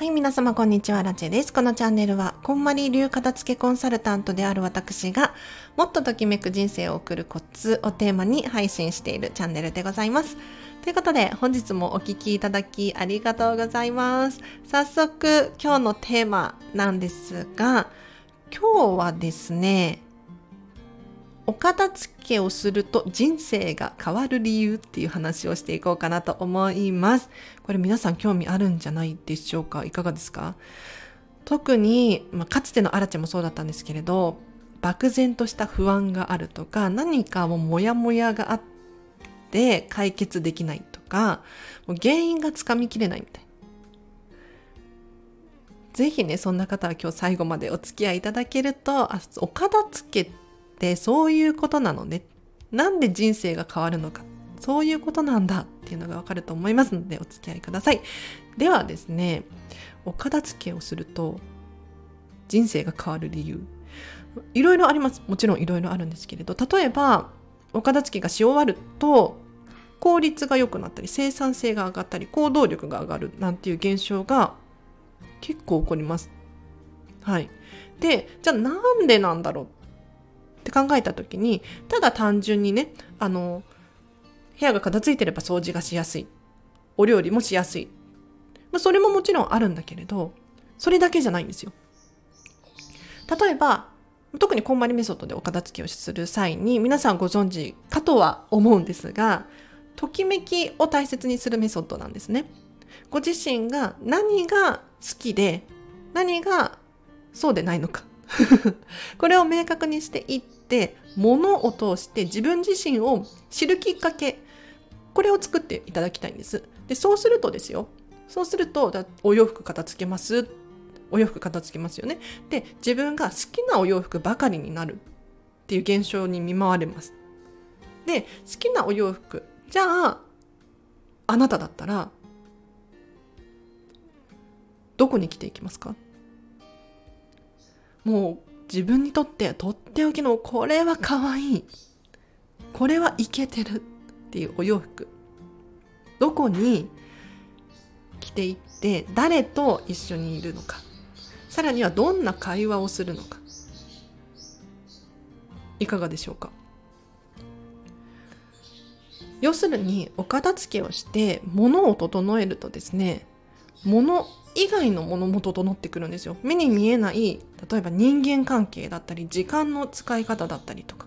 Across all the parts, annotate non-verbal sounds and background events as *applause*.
はい、皆様こんにちは、ラチェです。このチャンネルは、こんまり流片付けコンサルタントである私が、もっとときめく人生を送るコツをテーマに配信しているチャンネルでございます。ということで、本日もお聴きいただきありがとうございます。早速、今日のテーマなんですが、今日はですね、お片付けをすると人生が変わる理由っていう話をしていこうかなと思います。これ皆さん興味あるんじゃないでしょうか？いかがですか？特に、まあ、かつてのアラチェもそうだったんですけれど、漠然とした不安があるとか、何かもモヤモヤがあって解決できないとか、もう原因がつかみきれないみたいな。ぜひね、そんな方は今日最後までお付き合いいただけると、あお片付けってそういうことなのね。なんで人生が変わるのか。そういうことなんだっていうのがわかると思いますのでお付き合いください。ではですね、お片付けをすると人生が変わる理由。いろいろあります。もちろんいろいろあるんですけれど、例えばお片付けがし終わると効率が良くなったり生産性が上がったり行動力が上がるなんていう現象が結構起こります。はい。で、じゃあなんでなんだろうって考えた時にただ単純にねあの部屋が片付いてれば掃除がしやすい。お料理もしやすい、まあ、それももちろんあるんだけれどそれだけじゃないんですよ。例えば特にこんまりメソッドでお片付けをする際に皆さんご存知かとは思うんですがときめきを大切にするメソッドなんですね。ご自身が何が好きで何がそうでないのか。*laughs* これを明確にしていって、物を通して自分自身を知るきっかけ、これを作っていただきたいんです。で、そうするとですよ。そうすると、お洋服片付けます。お洋服片付けますよね。で、自分が好きなお洋服ばかりになるっていう現象に見舞われます。で、好きなお洋服。じゃあ、あなただったら、どこに着ていきますか？もう自分にとってとっておきのこれは可愛いこれはイケてるっていうお洋服。どこに着ていって誰と一緒にいるのか。さらにはどんな会話をするのか。いかがでしょうか。要するにお片付けをして物を整えるとですね物以外のものも整ってくるんですよ。目に見えない例えば人間関係だったり時間の使い方だったりとか。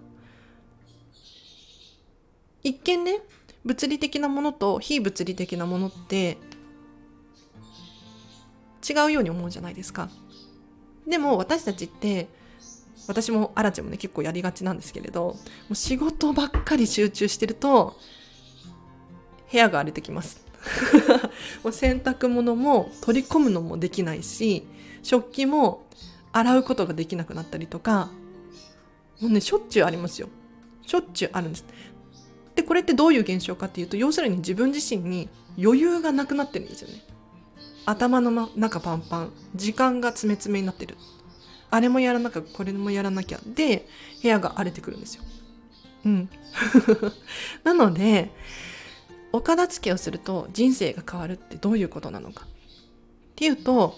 一見ね物理的なものと非物理的なものって違うように思うじゃないですか。でも私たちって私もアラチェもね結構やりがちなんですけれどもう仕事ばっかり集中してると部屋が荒れてきます。も *laughs* う洗濯物も取り込むのもできないし食器も洗うことができなくなったりとかもうねしょっちゅうありますよ。しょっちゅうあるんです。でこれってどういう現象かっていうと要するに自分自身に余裕がなくなってるんですよね。頭の中パンパン時間が詰め詰めになってる。あれもやらなきゃこれもやらなきゃで部屋が荒れてくるんですよ。うん。*laughs* なのでお片付けをすると人生が変わるってどういうことなのか。っていうと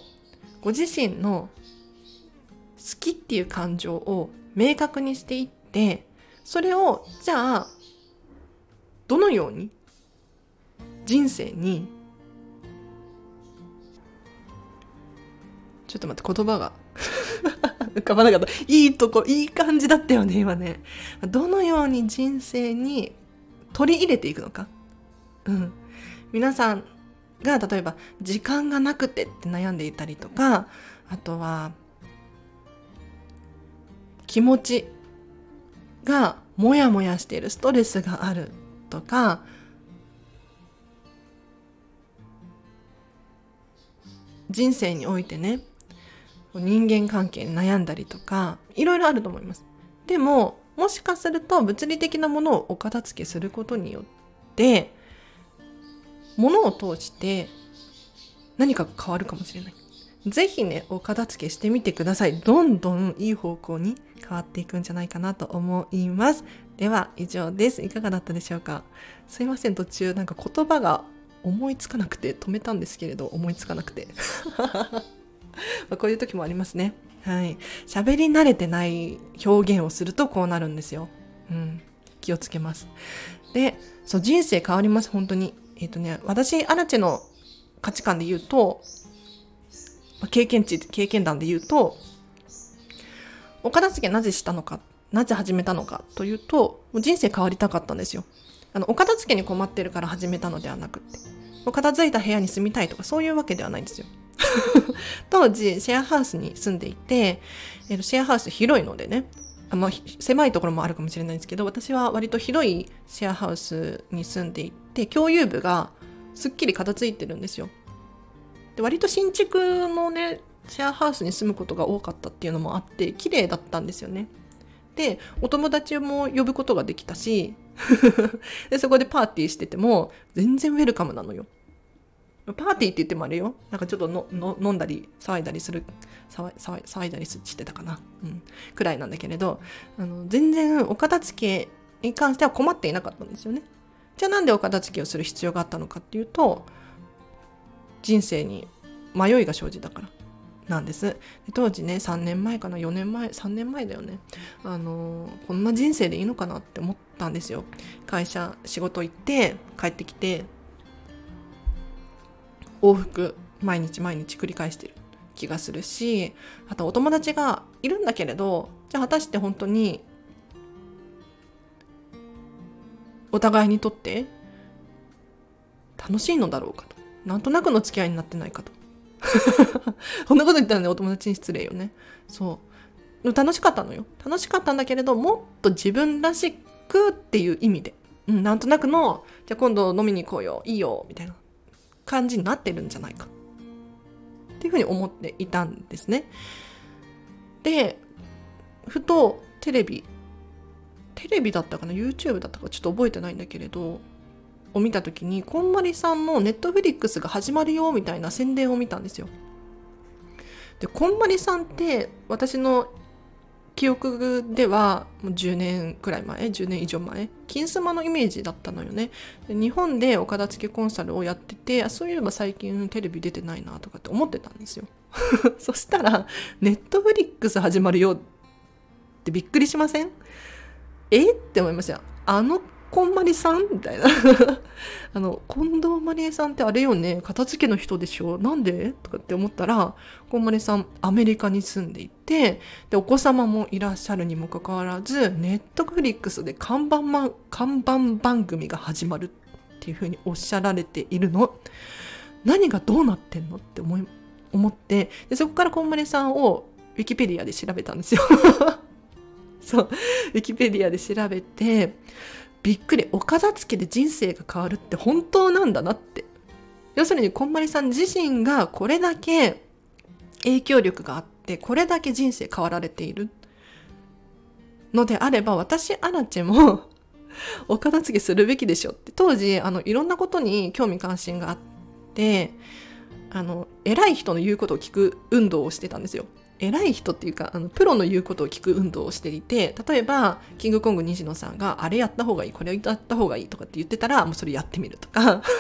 ご自身の好きっていう感情を明確にしていってそれをじゃあどのように人生にちょっと待って言葉が *laughs* 浮かばなかった。いいとこいい感じだったよね今ね。どのように人生に取り入れていくのか。うん、皆さんが例えば時間がなくてって悩んでいたりとかあとは気持ちがモヤモヤしているストレスがあるとか人生においてね人間関係に悩んだりとかいろいろあると思います。でももしかすると物理的なものをお片付けすることによって物を通して何かが変わるかもしれない。ぜひね、お片付けしてみてください。どんどんいい方向に変わっていくんじゃないかなと思います。では、以上です。いかがだったでしょうか？すいません、途中なんか言葉が思いつかなくて止めたんですけれど思いつかなくて。*laughs* まこういう時もありますね。はい。喋り慣れてない表現をするとこうなるんですよ。うん。気をつけます。でそう人生変わります。本当に。えっ、ー、とね私アラチェの価値観で言うと経験値経験談で言うとお片付けなぜしたのかなぜ始めたのかというともう人生変わりたかったんですよ。あのお片付けに困ってるから始めたのではなくって。片付いた部屋に住みたいとかそういうわけではないんですよ。*laughs* 当時シェアハウスに住んでいて、えー、シェアハウス広いのでねあまあ、狭いところもあるかもしれないんですけど私は割と広いシェアハウスに住んでいて共有部がすっきり片付いてるんですよ。で割と新築のねシェアハウスに住むことが多かったっていうのもあって綺麗だったんですよね。でお友達も呼ぶことができたし *laughs* でそこでパーティーしてても全然ウェルカムなのよ。パーティーって言ってもあれよ。なんかちょっとのの飲んだり騒いだりする。騒騒いだりしてたかな、うん、くらいなんだけれどあの全然お片付けに関しては困っていなかったんですよね。じゃあなんでお片付けをする必要があったのかっていうと人生に迷いが生じたから。なんです。当時ね3年前かな。4年前3年前だよね。あのこんな人生でいいのかなって思ったんですよ。会社仕事行って帰ってきて往復毎日毎日繰り返してる気がするしあとお友達がいるんだけれどじゃあ果たして本当にお互いにとって楽しいのだろうかと。なんとなくの付き合いになってないかと。*laughs* こんなこと言ったらねお友達に失礼よね。そう。楽しかったのよ。楽しかったんだけれどもっと自分らしくっていう意味で、うん、なんとなくのじゃあ今度飲みに行こうよいいよみたいな。感じになってるんじゃないか。っていうふうに思っていたんですね。でふとテレビテレビだったかな？YouTube だったか？ちょっと覚えてないんだけれどを見た時にこんまりさんのネットフリックスが始まるよみたいな宣伝を見たんですよ。でこんまりさんって私の記憶ではもう10年くらい前10年以上前金スマのイメージだったのよね。日本でお片付けコンサルをやっててあそういえば最近テレビ出てないなとかって思ってたんですよ。*laughs* そしたらネットフリックス始まるよってびっくりしません？え？って思いましたあのこんまりさん？みたいな。*laughs* あの近藤まりえさんってあれよね？片付けの人でしょなんで？とかって思ったらこんまりさんアメリカに住んでいてでお子様もいらっしゃるにもかかわらずネットフリックスで看板,、ま、看板番組が始まるっていうふうにおっしゃられているの何がどうなってんの？って思い思ってでそこからこんまりさんをウィキペディアで調べたんですよ。*laughs* そう。ウィキペディアで調べてびっくりお片付けで人生が変わるって本当なんだなって。要するにこんまりさん自身がこれだけ影響力があってこれだけ人生変わられているのであれば私アラチェも *laughs* お片付けするべきでしょって。当時あのいろんなことに興味関心があってあの偉い人の言うことを聞く運動をしてたんですよ。偉い人っていうかあのプロの言うことを聞く運動をしていて例えばキングコング西野さんがあれやった方がいいこれやった方がいいとかって言ってたらもうそれやってみるとか。*laughs*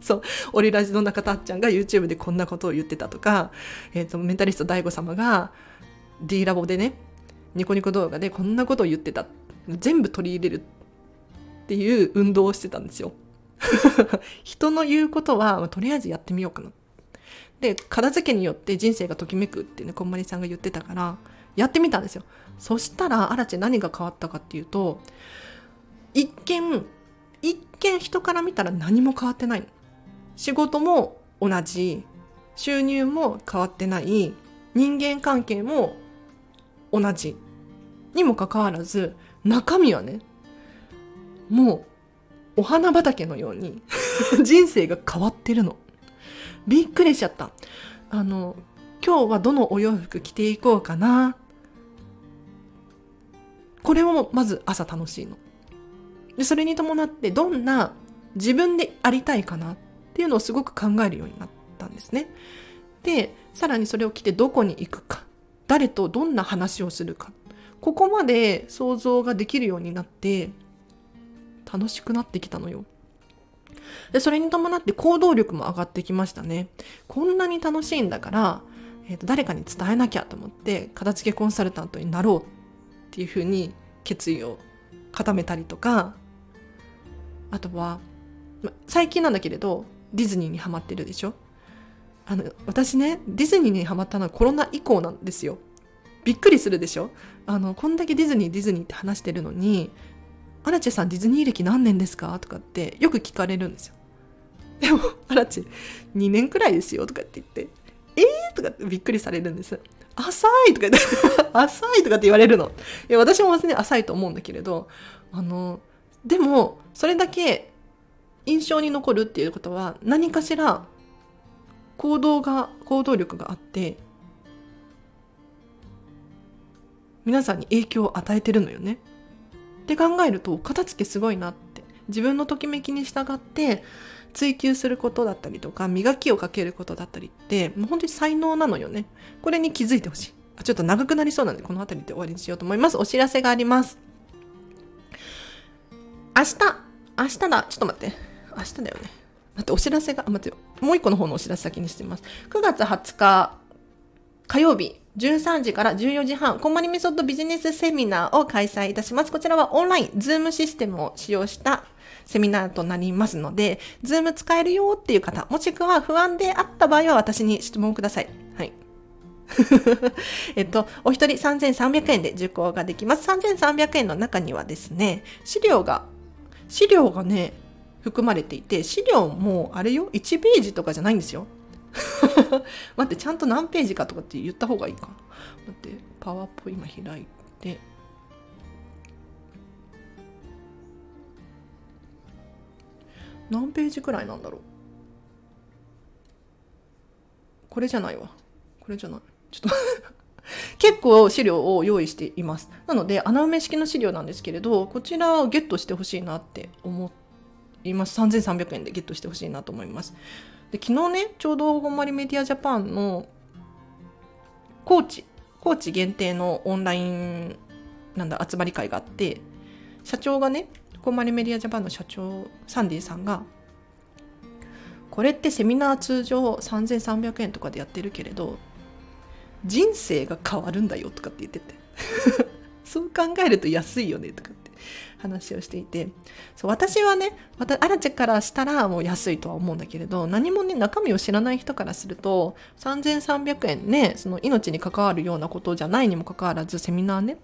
そう。オリラジの中田っちゃんが YouTube でこんなことを言ってたとか、えーと、メンタリスト DAIGO 様が D ラボでねニコニコ動画でこんなことを言ってた。全部取り入れる。っていう運動をしてたんですよ。*laughs* 人の言うことは、まあ、とりあえずやってみようかな。ってで片付けによって人生がときめくってねこんまりさんが言ってたからやってみたんですよ。そしたらアラチェ何が変わったかっていうと一見一見人から見たら何も変わってない仕事も同じ収入も変わってない人間関係も同じにもかかわらず中身はねもうお花畑のように *laughs* 人生が変わってるの。びっくりしちゃった。あの、今日はどのお洋服着ていこうかな。これもまず朝楽しいの。で、それに伴ってどんな自分でありたいかなっていうのをすごく考えるようになったんですね。で、さらにそれを着てどこに行くか、誰とどんな話をするか、ここまで想像ができるようになって楽しくなってきたのよ。でそれに伴って行動力も上がってきましたね。こんなに楽しいんだから、えーと誰かに伝えなきゃと思って片付けコンサルタントになろうっていうふうに決意を固めたりとかあとはま最近なんだけれどディズニーにハマってるでしょ？あの私ねディズニーにハマったのはコロナ以降なんですよびっくりするでしょあのこんだけディズニーディズニーって話してるのに「アラチェさんディズニー歴何年ですか?」とかってよく聞かれるんですよ *laughs* でも「アラチェ2年くらいですよ」とかって言って「えー?」とかってびっくりされるんです浅いとか言って *laughs* 浅いとかって言われるのいや私も別に浅いと思うんだけれどあのでもそれだけ印象に残るっていうことは何かしら行動が行動力があって皆さんに影響を与えてるのよね。って考えると片付けすごいなって自分のときめきに従って追求することだったりとか磨きをかけることだったりってもう本当に才能なのよね。これに気づいてほしい。あちょっと長くなりそうなのでこの辺りで終わりにしようと思います。お知らせがあります。明日明日だちょっと待って明日だよね。待ってお知らせがあ待ってよもう一個の方のお知らせ先にしてます。9月20日火曜日13時から14時半、こんまりメソッドビジネスセミナーを開催いたします。こちらはオンライン、 Zoom システムを使用したセミナーとなりますので、 Zoom 使えるよっていう方、もしくは不安であった場合は私に質問ください。はい。*laughs* えっと、お一人3300円で受講ができます。3300円の中にはですね、資料が、資料がね、含まれていて、資料もあれよ、1ページとかじゃないんですよ。*laughs* 待ってちゃんと何ページかとかって言った方がいいか。な待ってパワーポ今開いて。何ページくらいなんだろう。これじゃないわ。これじゃない。ちょっと。*laughs* 結構資料を用意しています。なので穴埋め式の資料なんですけれどこちらをゲットしてほしいなって思います。3300円でゲットしてほしいなと思います。で昨日ねちょうどごんまりメディアジャパンの高知高知限定のオンラインなんだ集まり会があって社長がねこんまりメディアジャパンの社長サンディさんがこれってセミナー通常3300円とかでやってるけれど人生が変わるんだよとかって言ってて。*laughs* そう考えると安いよねとか。話をしていてそう私はねアラチェからしたらもう安いとは思うんだけれど何もね中身を知らない人からすると3300円ねその命に関わるようなことじゃないにもかかわらずセミナーね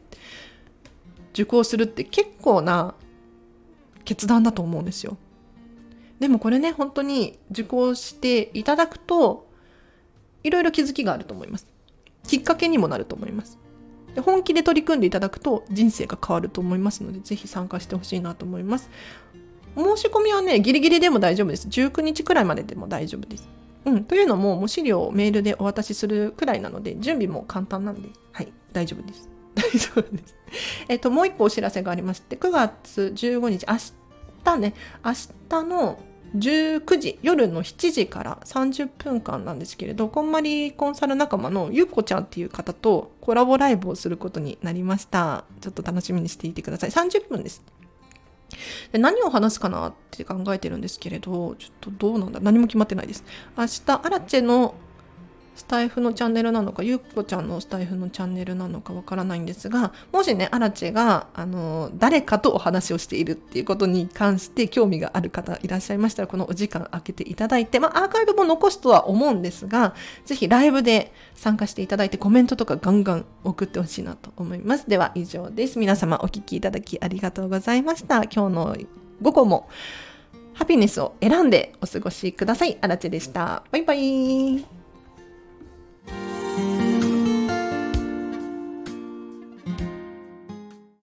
受講するって結構な決断だと思うんですよ。でもこれね本当に受講していただくといろいろ気づきがあると思います。きっかけにもなると思います。で本気で取り組んでいただくと人生が変わると思いますので、ぜひ参加してほしいなと思います。申し込みはね、ギリギリでも大丈夫です。19日くらいまででも大丈夫です。うん、というのも、もう資料をメールでお渡しするくらいなので、準備も簡単なんで、はい、大丈夫です。*laughs* 大丈夫です。えっと、もう一個お知らせがありまして、9月15日、明日ね、明日の19時、夜の7時から30分間なんですけれど、こんまりコンサル仲間のゆっこちゃんっていう方とコラボライブをすることになりました。ちょっと楽しみにしていてください。30分です。で何を話すかなって考えてるんですけれど、ちょっとどうなんだ何も決まってないです。明日、アラチェのスタイフのチャンネルなのか、ゆっこちゃんのスタイフのチャンネルなのかわからないんですが、もしね、アラチェが、あの、誰かとお話をしているっていうことに関して興味がある方いらっしゃいましたら、このお時間空けていただいて、まあ、アーカイブも残すとは思うんですが、ぜひライブで参加していただいて、コメントとかガンガン送ってほしいなと思います。では、以上です。皆様お聞きいただきありがとうございました。今日の午後も、ハピネスを選んでお過ごしください。アラチェでした。バイバイ。Bye.